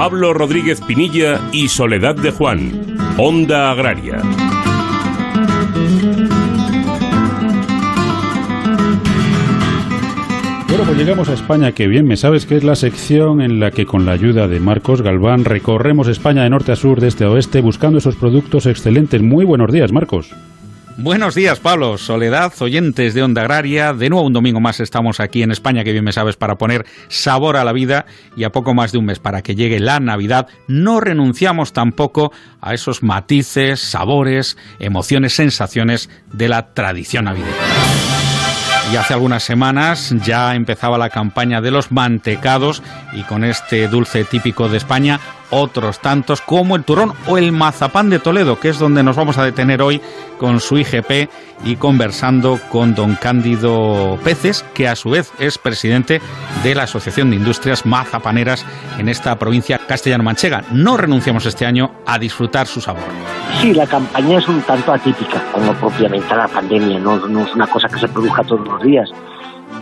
Pablo Rodríguez Pinilla y Soledad de Juan. Onda Agraria. Bueno, pues llegamos a España, que bien me sabes que es la sección en la que con la ayuda de Marcos Galván recorremos España de norte a sur, de este a oeste, buscando esos productos excelentes. Muy buenos días, Marcos. Buenos días, Pablo. Soledad, oyentes de Onda Agraria. De nuevo un domingo más estamos aquí en España, que bien me sabes, para poner sabor a la vida y a poco más de un mes para que llegue la Navidad. No renunciamos tampoco a esos matices, sabores, emociones, sensaciones de la tradición navideña. Y hace algunas semanas ya empezaba la campaña de los mantecados y con este dulce típico de España otros tantos como el turrón o el mazapán de Toledo, que es donde nos vamos a detener hoy con su IGP y conversando con don Cándido Peces, que a su vez es presidente de la Asociación de Industrias Mazapaneras en esta provincia castellano-manchega. No renunciamos este año a disfrutar su sabor. Sí, la campaña es un tanto atípica, como propiamente la pandemia, no, no es una cosa que se produzca todos los días.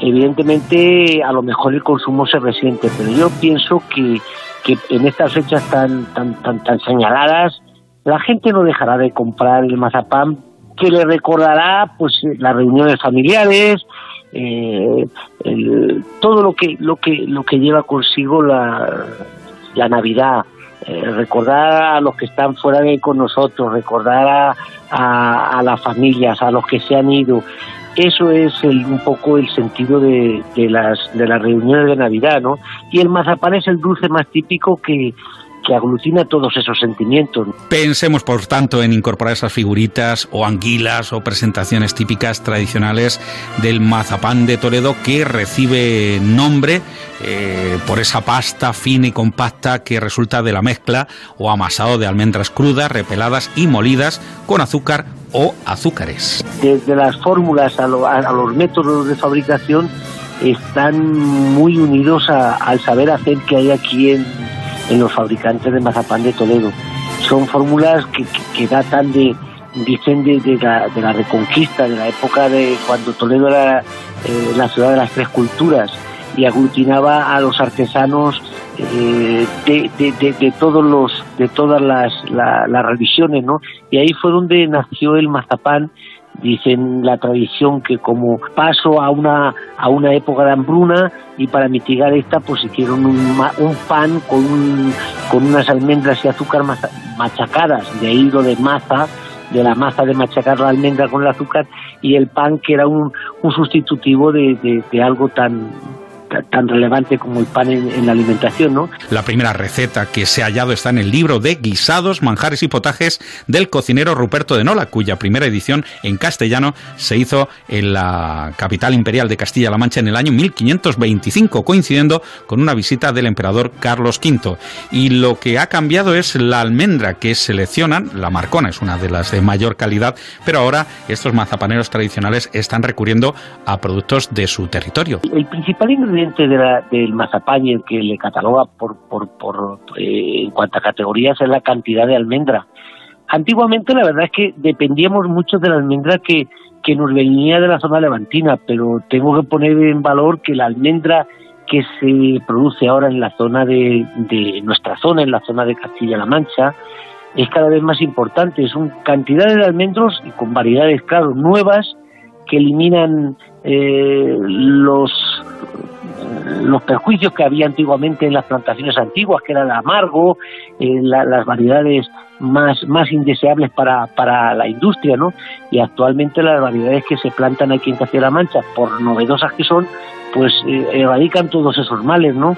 Evidentemente, a lo mejor el consumo se resiente, pero yo pienso que que en estas fechas tan, tan, tan, tan señaladas, la gente no dejará de comprar el mazapán que le recordará pues las reuniones familiares, eh, todo lo que lo que lo que lleva consigo la, la Navidad, eh, recordar a los que están fuera de con nosotros, recordar a, a, las familias, a los que se han ido. Eso es el, un poco el sentido de, de, las, de las reuniones de Navidad, ¿no? Y el mazapán es el dulce más típico que, que aglutina todos esos sentimientos. Pensemos, por tanto, en incorporar esas figuritas o anguilas o presentaciones típicas tradicionales del mazapán de Toledo que recibe nombre eh, por esa pasta fina y compacta que resulta de la mezcla o amasado de almendras crudas, repeladas y molidas con azúcar o azúcares. Desde las fórmulas a, lo, a, a los métodos de fabricación están muy unidos a, al saber hacer que hay aquí en, en, los fabricantes de mazapán de Toledo. Son fórmulas que, que, que datan de, dicen de, de, la, de, la, reconquista, de la época de cuando Toledo era eh, la ciudad de las tres culturas y aglutinaba a los artesanos eh, de, de, de, todos los de todas las, la, las religiones no y ahí fue donde nació el mazapán dicen la tradición que como paso a una a una época de hambruna y para mitigar esta pues hicieron un, un pan con un, con unas almendras y azúcar machacadas. De ahí de maza de la masa de machacar la almendra con el azúcar y el pan que era un, un sustitutivo de, de algo tan tan relevante como el pan en, la alimentación, ¿no? La primera receta que se ha hallado está en el libro de guisados, manjares y potajes del cocinero Ruperto de Nola, cuya primera edición en castellano se hizo en la capital imperial de Castilla-La Mancha en el año 1525, coincidiendo con una visita del emperador Carlos V. Y lo que ha cambiado es la almendra que seleccionan, la marcona es una de las de mayor calidad, pero ahora estos mazapaneros tradicionales están recurriendo a productos de su territorio. El principal ingrediente del mazapán y el que le cataloga por, por, eh, en cuanto a categorías es la cantidad de almendra. Antiguamente la verdad es que dependíamos mucho de la almendra que, que nos venía de la zona levantina, pero tengo que poner en valor que la almendra que se produce ahora en la zona de, de nuestra zona, en la zona de Castilla-La Mancha, es cada vez más importante. Son cantidades de almendros y con variedades, claro, nuevas que eliminan eh, los los perjuicios que había antiguamente en las plantaciones antiguas, que era el amargo, eh, las variedades más, más indeseables para, para la industria, ¿no? Y actualmente las variedades que se plantan aquí en Castilla-La Mancha, por novedosas que son, pues eh, erradican todos esos males, ¿no?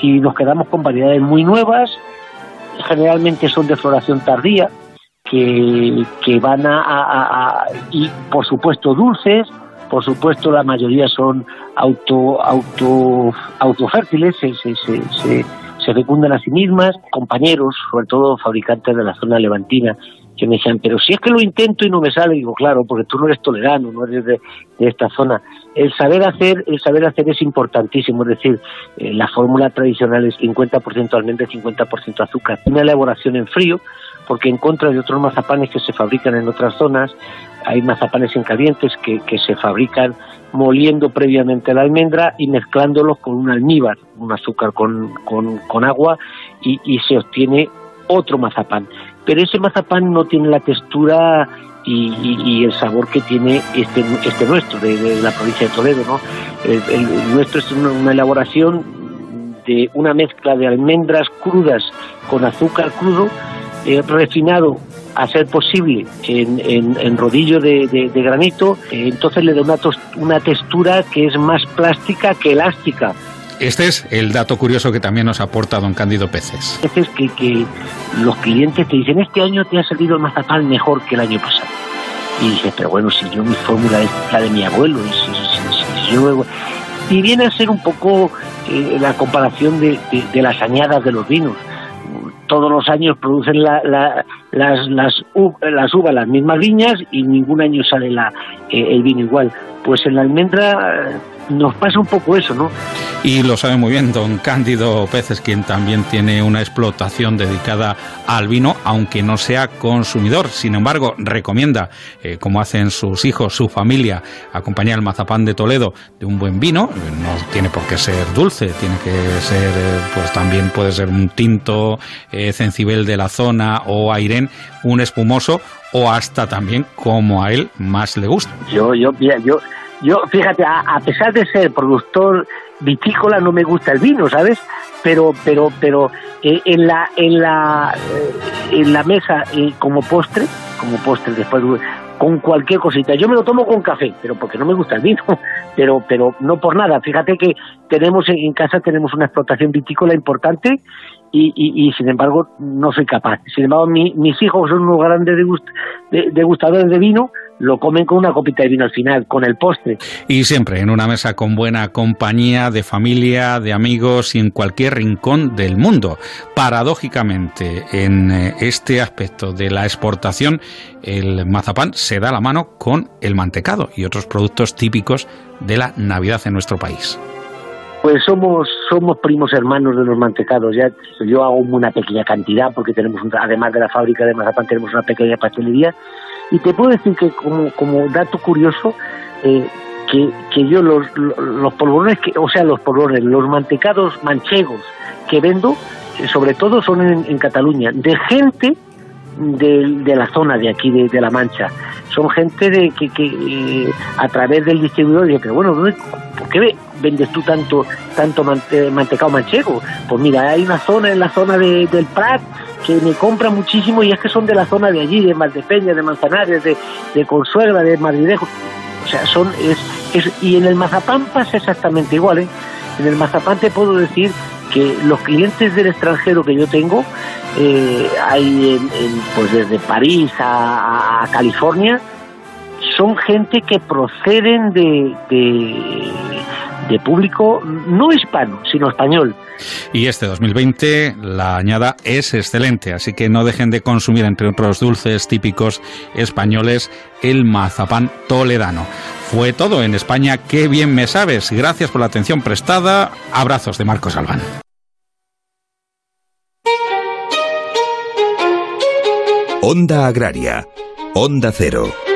Y nos quedamos con variedades muy nuevas, generalmente son de floración tardía, que, que van a, y por supuesto dulces, por supuesto la mayoría son auto auto autofértiles, se, se, se, se fecundan a sí mismas, compañeros, sobre todo fabricantes de la zona levantina, que me decían, pero si es que lo intento y no me sale, digo, claro, porque tú no eres tolerano, no eres de, esta zona. El saber hacer, el saber hacer es importantísimo, es decir, eh, la fórmula tradicional es 50% almendra, 50% azúcar. Una elaboración en frío, porque en contra de otros mazapanes que se fabrican en otras zonas, hay mazapanes en calientes que, se fabrican moliendo previamente la almendra y mezclándolos con un almíbar, un azúcar con, con, agua, y, y se obtiene otro mazapán pero ese mazapán no tiene la textura y, el sabor que tiene este, este nuestro, de, la provincia de Toledo. ¿no? El, nuestro es una, elaboración de una mezcla de almendras crudas con azúcar crudo, eh, refinado a ser posible en, en, rodillo de, granito, eh, entonces le da una, una textura que es más plástica que elástica este es el dato curioso que también nos aporta don Cándido Peces. Es que, que los clientes te dicen, este año te ha salido el mazapán mejor que el año pasado. Y dices, pero bueno, si yo mi fórmula es la de mi abuelo, y, viene a ser un poco eh, la comparación de, las añadas de los vinos. Todos los años producen las, las, las uvas las mismas viñas y ningún año sale la, eh, el vino igual. Pues en la almendra nos pasa un poco eso, ¿no? Y lo sabe muy bien don Cándido Peces, quien también tiene una explotación dedicada al vino, aunque no sea consumidor. Sin embargo, recomienda, eh, como hacen sus hijos, su familia, acompañar el mazapán de Toledo de un buen vino. No tiene por qué ser dulce, tiene que ser, eh, pues también puede ser un tinto eh, cencibel de la zona o airén, un espumoso o hasta también como a él más le gusta. Yo, yo, yo, yo, fíjate, a, pesar de ser productor vitícola, no me gusta el vino, ¿sabes? Pero, pero, pero eh, en la, en la, eh, en la mesa eh, como postre, como postre después con cualquier cosita. Yo me lo tomo con café, pero porque no me gusta el vino, pero, pero no por nada. Fíjate que tenemos en casa tenemos una explotación vitícola importante y, y, sin embargo no soy capaz. Sin embargo, mis hijos son unos grandes degustadores de vino lo comen con una copita de vino al final, con el postre. Y siempre en una mesa con buena compañía, de familia, de amigos y en cualquier rincón del mundo. Paradójicamente, en eh, este aspecto de la exportación, el mazapán se da la mano con el mantecado y otros productos típicos de la Navidad en nuestro país. Pues somos somos primos hermanos de los mantecados. Ya yo hago una pequeña cantidad porque tenemos además de la fábrica de mazapán tenemos una pequeña pastelería y te puedo decir que como, como dato curioso, eh, que, que, yo los, los polvorones, que, o sea, los polvorones, los mantecados manchegos que vendo, eh, sobre todo son en, Cataluña, de gente de, la zona de aquí, de, La Mancha. Son gente de que, que eh, a través del distribuidor dice, pero bueno, ¿por qué vendes tú tanto tanto mantecado manchego? Pues mira, hay una zona en la zona de, del Prat que me compra muchísimo y es que son de la zona de allí, de Maldepeña, de Manzanares, de, de Consuegra, de Madridejo. O sea, son, es, es, y en el mazapán pasa exactamente igual, ¿eh? En el mazapán te puedo decir que los clientes del extranjero que yo tengo, eh, hay pues desde París a, California, son gente que proceden de, de público no hispano, sino español. Y este 2020 la añada es excelente, así que no dejen de consumir, entre otros dulces típicos españoles, el mazapán toledano. Fue todo en España, qué bien me sabes. Gracias por la atención prestada. Abrazos de Marcos Albán. Onda Agraria, Onda Cero.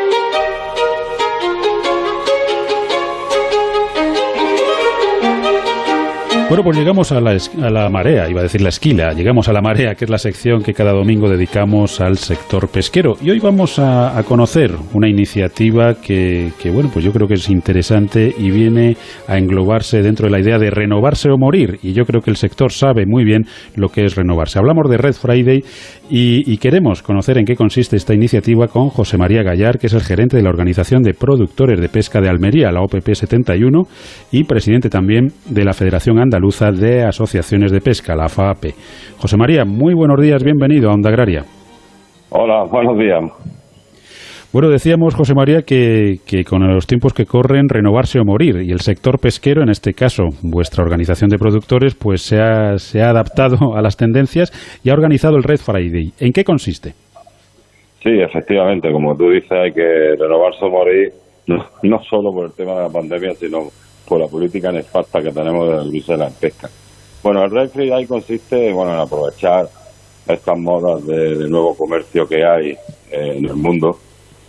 Bueno, pues llegamos a la, a la, marea, iba a decir la esquila, llegamos a la marea, que es la sección que cada domingo dedicamos al sector pesquero. Y hoy vamos a, conocer una iniciativa que, que, bueno, pues yo creo que es interesante y viene a englobarse dentro de la idea de renovarse o morir. Y yo creo que el sector sabe muy bien lo que es renovarse. Hablamos de Red Friday y, queremos conocer en qué consiste esta iniciativa con José María Gallar, que es el gerente de la Organización de Productores de Pesca de Almería, la OPP 71, y presidente también de la Federación Anda Andaluza de Asociaciones de Pesca, la FAP. José María, muy buenos días, bienvenido a Onda Agraria. Hola, buenos días. Bueno, decíamos, José María, que, con los tiempos que corren, renovarse o morir. Y el sector pesquero, en este caso, vuestra organización de productores, pues se ha, se ha adaptado a las tendencias y ha organizado el Red Friday. ¿En qué consiste? Sí, efectivamente, como tú dices, hay que renovarse o morir, no, no solo por el tema de la pandemia, sino por la política nefasta que tenemos de la pesca. Bueno, el Red Friday consiste bueno, en aprovechar estas modas de, nuevo comercio que hay eh, en el mundo,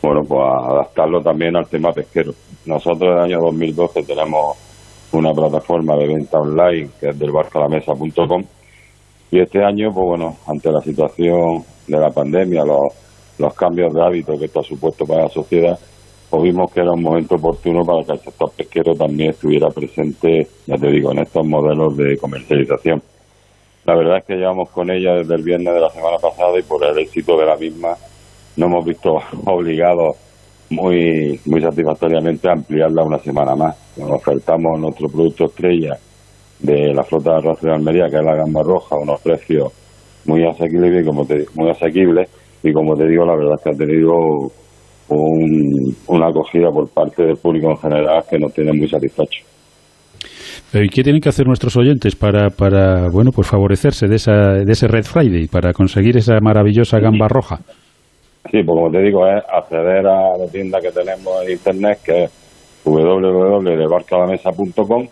bueno, pues adaptarlo también al tema pesquero. Nosotros en el año 2012 tenemos una plataforma de venta online que es del barcalamesa.com y este año, pues bueno, ante la situación de la pandemia, los, los cambios de hábitos que esto ha supuesto para la sociedad, pues vimos que era un momento oportuno para que el sector pesquero también estuviera presente, ya te digo, en estos modelos de comercialización. La verdad es que llevamos con ella desde el viernes de la semana pasada y por el éxito de la misma nos hemos visto obligados muy, muy satisfactoriamente a ampliarla una semana más. Nos ofertamos nuestro producto estrella de la flota de arrastre de Almería, que es la gamba roja, a unos precios muy asequibles y como te, muy asequibles y como te digo, la verdad es que ha tenido una acogida por parte del público en general que nos tiene muy satisfechos. ¿Y qué tienen que hacer nuestros oyentes para, para bueno, pues favorecerse de, esa, de ese Red Friday, para conseguir esa maravillosa gamba roja? Sí, pues como te digo, es acceder a la tienda que tenemos en internet, que es www.debarcalamesa.com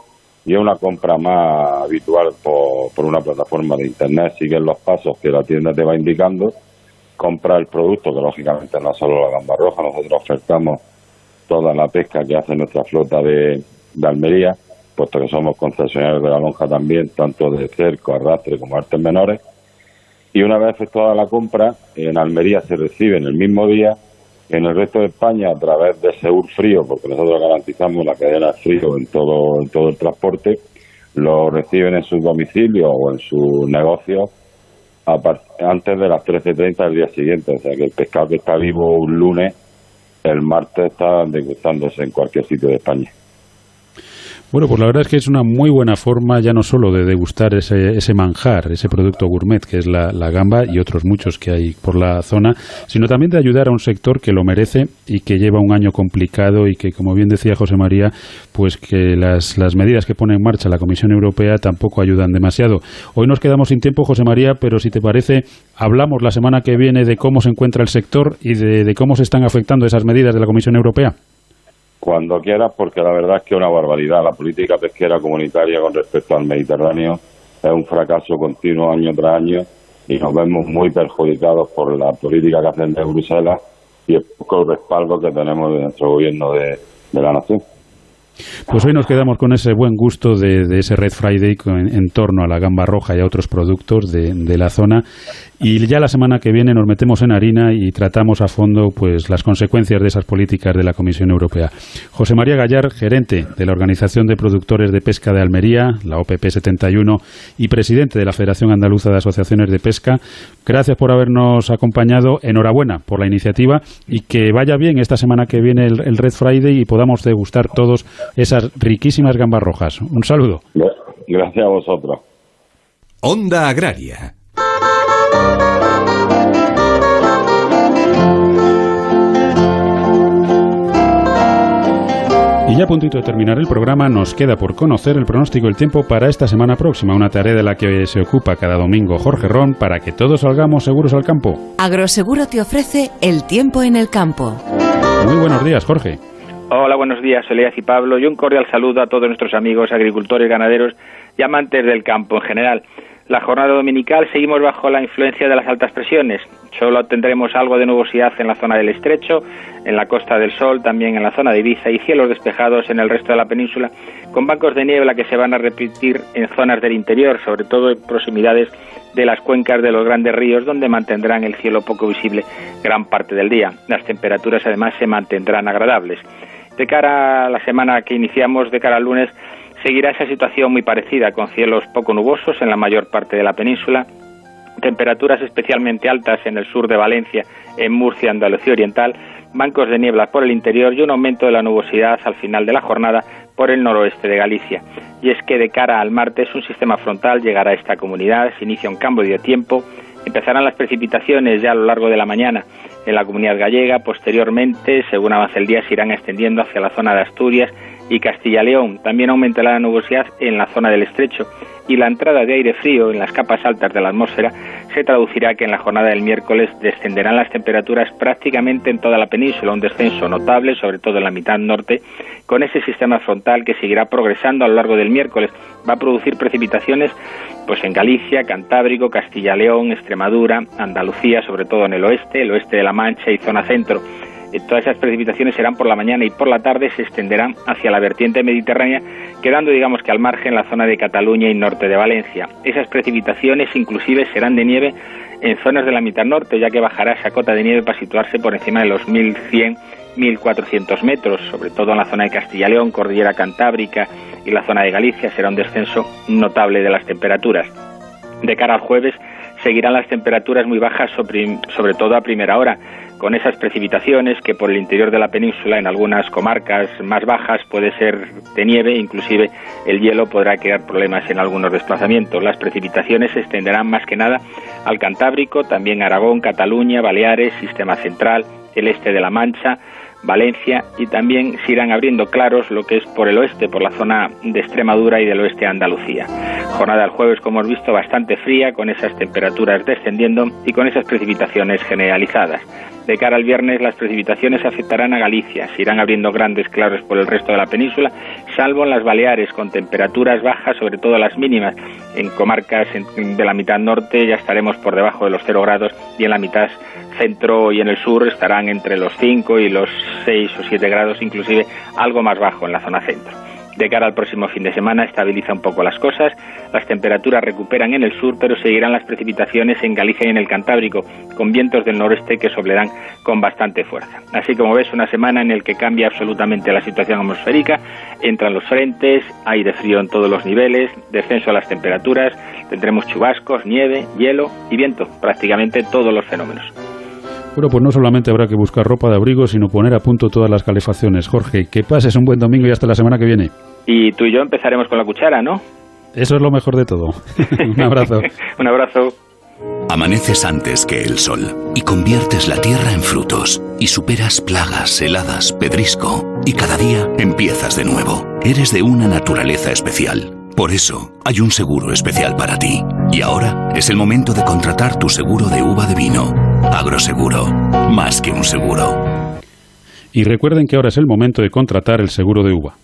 y es una compra más habitual por, por una plataforma de internet. Siguen los pasos que la tienda te va indicando comprar el producto, que lógicamente no es solo la gamba roja, nosotros ofertamos toda la pesca que hace nuestra flota de, Almería, puesto que somos concesionarios de la lonja también, tanto de cerco, arrastre como artes menores. Y una vez efectuada la compra, en Almería se recibe en el mismo día, en el resto de España a través de Seur Frío, porque nosotros garantizamos la cadena de frío en todo, en todo el transporte, lo reciben en su domicilio o en su negocio antes de las 13.30 del día siguiente. O sea que el pescado que está vivo un lunes, el martes está degustándose en cualquier sitio de España. Bueno, pues la verdad es que es una muy buena forma ya no solo de degustar ese, ese manjar, ese producto gourmet que es la, gamba y otros muchos que hay por la zona, sino también de ayudar a un sector que lo merece y que lleva un año complicado y que, como bien decía José María, pues que las, medidas que pone en marcha la Comisión Europea tampoco ayudan demasiado. Hoy nos quedamos sin tiempo, José María, pero si te parece, hablamos la semana que viene de cómo se encuentra el sector y de cómo se están afectando esas medidas de la Comisión Europea cuando quieras, porque la verdad es que es una barbaridad. La política pesquera comunitaria con respecto al Mediterráneo es un fracaso continuo año tras año y nos vemos muy perjudicados por la política que hacen de Bruselas y el poco respaldo que tenemos de nuestro gobierno de la nación. Pues hoy nos quedamos con ese buen gusto de, ese Red Friday en, torno a la gamba roja y a otros productos de, la zona. Y ya la semana que viene nos metemos en harina y tratamos a fondo pues las consecuencias de esas políticas de la Comisión Europea. José María Gallar, gerente de la Organización de Productores de Pesca de Almería, la OPP 71, y presidente de la Federación Andaluza de Asociaciones de Pesca, gracias por habernos acompañado. Enhorabuena por la iniciativa y que vaya bien esta semana que viene el Red Friday y podamos degustar todos esas riquísimas gambas rojas. Un saludo. Gracias a vosotros. Onda Agraria Y ya a puntito de terminar el programa, nos queda por conocer el pronóstico del tiempo para esta semana próxima, una tarea de la que se ocupa cada domingo Jorge Ron para que todos salgamos seguros al campo. Agroseguro te ofrece el tiempo en el campo. Muy buenos días, Jorge. Hola, buenos días, Soledad y Pablo, y un cordial saludo a todos nuestros amigos agricultores, ganaderos y amantes del campo en general. La jornada dominical seguimos bajo la influencia de las altas presiones. Solo tendremos algo de nubosidad en la zona del estrecho, en la costa del Sol, también en la zona de Ibiza y cielos despejados en el resto de la península, con bancos de niebla que se van a repetir en zonas del interior, sobre todo en proximidades de las cuencas de los grandes ríos, donde mantendrán el cielo poco visible gran parte del día. Las temperaturas además se mantendrán agradables. De cara a la semana que iniciamos, de cara al lunes, seguirá esa situación muy parecida, con cielos poco nubosos en la mayor parte de la península, temperaturas especialmente altas en el sur de Valencia, en Murcia, Andalucía Oriental, bancos de niebla por el interior y un aumento de la nubosidad al final de la jornada por el noroeste de Galicia. Y es que de cara al martes un sistema frontal llegará a esta comunidad, se inicia un cambio de tiempo, empezarán las precipitaciones ya a lo largo de la mañana en la comunidad gallega, posteriormente, según avance el día, se irán extendiendo hacia la zona de Asturias y Castilla-León. También aumentará la nubosidad en la zona del estrecho y la entrada de aire frío en las capas altas de la atmósfera se traducirá que en la jornada del miércoles descenderán las temperaturas prácticamente en toda la península, un descenso notable, sobre todo en la mitad norte, con ese sistema frontal que seguirá progresando a lo largo del miércoles. Va a producir precipitaciones pues en Galicia, Cantábrico, Castilla-León, Extremadura, Andalucía, sobre todo en el oeste, el oeste de la Mancha y zona centro todas esas precipitaciones serán por la mañana y por la tarde se extenderán hacia la vertiente mediterránea, quedando digamos que al margen la zona de Cataluña y norte de Valencia. Esas precipitaciones inclusive serán de nieve en zonas de la mitad norte, ya que bajará esa cota de nieve para situarse por encima de los 1100 1.400 metros, sobre todo en la zona de Castilla-León, Cordillera Cantábrica y la zona de Galicia, será un descenso notable de las temperaturas. De cara al jueves, seguirán las temperaturas muy bajas, sobre todo a primera hora, con esas precipitaciones que por el interior de la península, en algunas comarcas más bajas, puede ser de nieve, inclusive el hielo podrá crear problemas en algunos desplazamientos. Las precipitaciones se extenderán más que nada al Cantábrico, también Aragón, Cataluña, Baleares, Sistema Central, el este de la Mancha, Valencia y también se irán abriendo claros lo que es por el oeste, por la zona de Extremadura y del oeste de Andalucía. Jornada del jueves, como hemos visto, bastante fría, con esas temperaturas descendiendo y con esas precipitaciones generalizadas. De cara al viernes, las precipitaciones afectarán a Galicia, se irán abriendo grandes claros por el resto de la península, salvo en las Baleares, con temperaturas bajas, sobre todo las mínimas. En comarcas de la mitad norte ya estaremos por debajo de los 0 grados y en la mitad centro y en el sur estarán entre los 5 y los 6 o 7 grados, inclusive algo más bajo en la zona centro. De cara al próximo fin de semana estabiliza un poco las cosas, las temperaturas recuperan en el sur, pero seguirán las precipitaciones en Galicia y en el Cantábrico, con vientos del noreste que soplarán con bastante fuerza. Así como ves, una semana en la que cambia absolutamente la situación atmosférica, entran los frentes, aire frío en todos los niveles, descenso a las temperaturas, tendremos chubascos, nieve, hielo y viento, prácticamente todos los fenómenos. Bueno, pues no solamente habrá que buscar ropa de abrigo, sino poner a punto todas las calefacciones. Jorge, que pases un buen domingo y hasta la semana que viene. Y tú y yo empezaremos con la cuchara, ¿no? Eso es lo mejor de todo. un abrazo. un abrazo. Amaneces antes que el sol y conviertes la tierra en frutos y superas plagas, heladas, pedrisco y cada día empiezas de nuevo. Eres de una naturaleza especial. Por eso hay un seguro especial para ti. Y ahora es el momento de contratar tu seguro de uva de vino. Agroseguro, más que un seguro. Y recuerden que ahora es el momento de contratar el seguro de uva.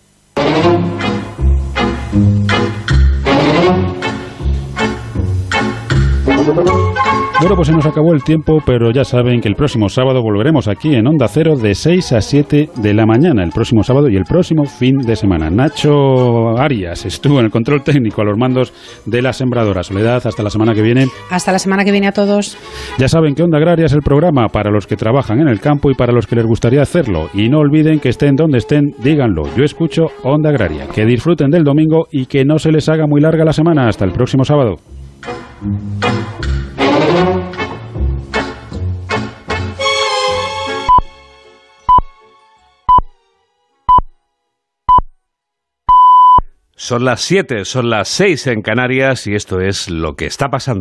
Bueno, pues se nos acabó el tiempo, pero ya saben que el próximo sábado volveremos aquí en Onda Cero de 6 a 7 de la mañana, el próximo sábado y el próximo fin de semana. Nacho Arias estuvo en el control técnico a los mandos de la sembradora. Soledad, hasta la semana que viene. Hasta la semana que viene a todos. Ya saben que Onda Agraria es el programa para los que trabajan en el campo y para los que les gustaría hacerlo. Y no olviden que estén donde estén, díganlo. Yo escucho Onda Agraria. Que disfruten del domingo y que no se les haga muy larga la semana. Hasta el próximo sábado. Son las 7, son las 6 en Canarias y esto es lo que está pasando